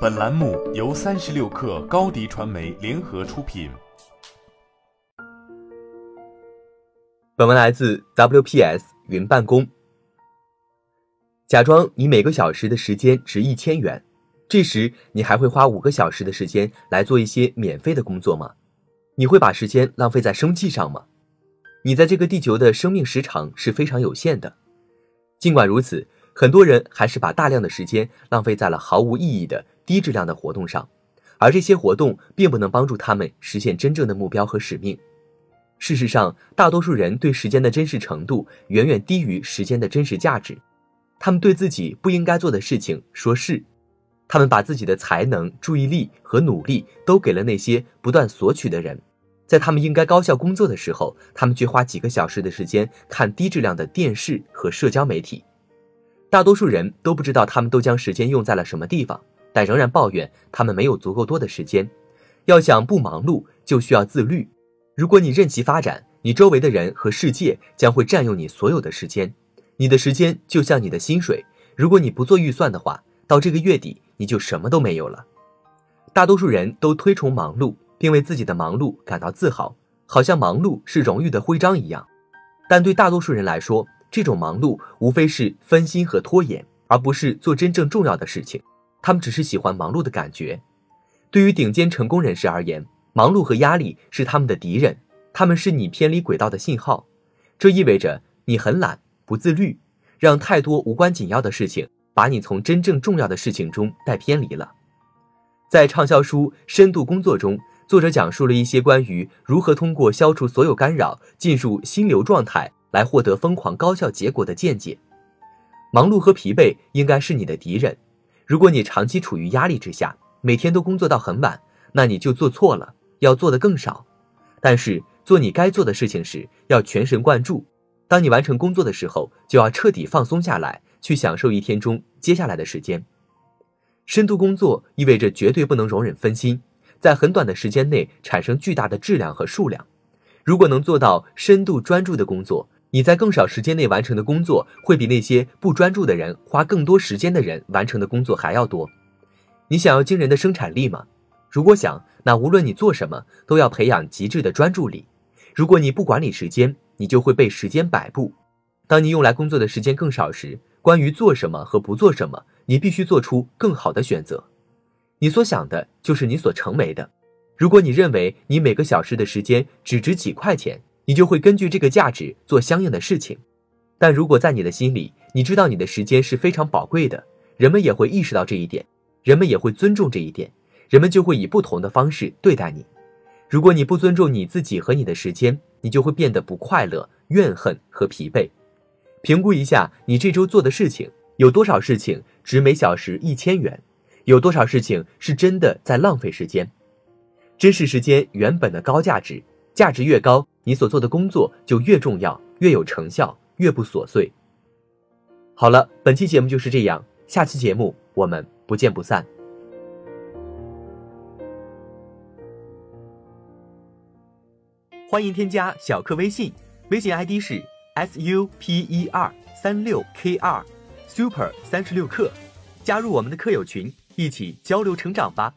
本栏目由三十六氪高低传媒联合出品。本文来自 WPS 云办公。假装你每个小时的时间值一千元，这时你还会花五个小时的时间来做一些免费的工作吗？你会把时间浪费在生计上吗？你在这个地球的生命时长是非常有限的。尽管如此，很多人还是把大量的时间浪费在了毫无意义的。低质量的活动上，而这些活动并不能帮助他们实现真正的目标和使命。事实上，大多数人对时间的真实程度远远低于时间的真实价值。他们对自己不应该做的事情说是，他们把自己的才能、注意力和努力都给了那些不断索取的人。在他们应该高效工作的时候，他们却花几个小时的时间看低质量的电视和社交媒体。大多数人都不知道他们都将时间用在了什么地方。但仍然抱怨他们没有足够多的时间。要想不忙碌，就需要自律。如果你任其发展，你周围的人和世界将会占用你所有的时间。你的时间就像你的薪水，如果你不做预算的话，到这个月底你就什么都没有了。大多数人都推崇忙碌，并为自己的忙碌感到自豪，好像忙碌是荣誉的徽章一样。但对大多数人来说，这种忙碌无非是分心和拖延，而不是做真正重要的事情。他们只是喜欢忙碌的感觉。对于顶尖成功人士而言，忙碌和压力是他们的敌人，他们是你偏离轨道的信号。这意味着你很懒、不自律，让太多无关紧要的事情把你从真正重要的事情中带偏离了。在畅销书《深度工作》中，作者讲述了一些关于如何通过消除所有干扰，进入心流状态来获得疯狂高效结果的见解。忙碌和疲惫应该是你的敌人。如果你长期处于压力之下，每天都工作到很晚，那你就做错了，要做的更少。但是做你该做的事情时，要全神贯注。当你完成工作的时候，就要彻底放松下来，去享受一天中接下来的时间。深度工作意味着绝对不能容忍分心，在很短的时间内产生巨大的质量和数量。如果能做到深度专注的工作，你在更少时间内完成的工作，会比那些不专注的人花更多时间的人完成的工作还要多。你想要惊人的生产力吗？如果想，那无论你做什么，都要培养极致的专注力。如果你不管理时间，你就会被时间摆布。当你用来工作的时间更少时，关于做什么和不做什么，你必须做出更好的选择。你所想的就是你所成为的。如果你认为你每个小时的时间只值几块钱，你就会根据这个价值做相应的事情，但如果在你的心里，你知道你的时间是非常宝贵的，人们也会意识到这一点，人们也会尊重这一点，人们就会以不同的方式对待你。如果你不尊重你自己和你的时间，你就会变得不快乐、怨恨和疲惫。评估一下你这周做的事情，有多少事情值每小时一千元，有多少事情是真的在浪费时间，真实时间原本的高价值。价值越高，你所做的工作就越重要，越有成效，越不琐碎。好了，本期节目就是这样，下期节目我们不见不散。欢迎添加小课微信，微信 ID 是 s u p e r 三六 k 二 super 三十六课，加入我们的课友群，一起交流成长吧。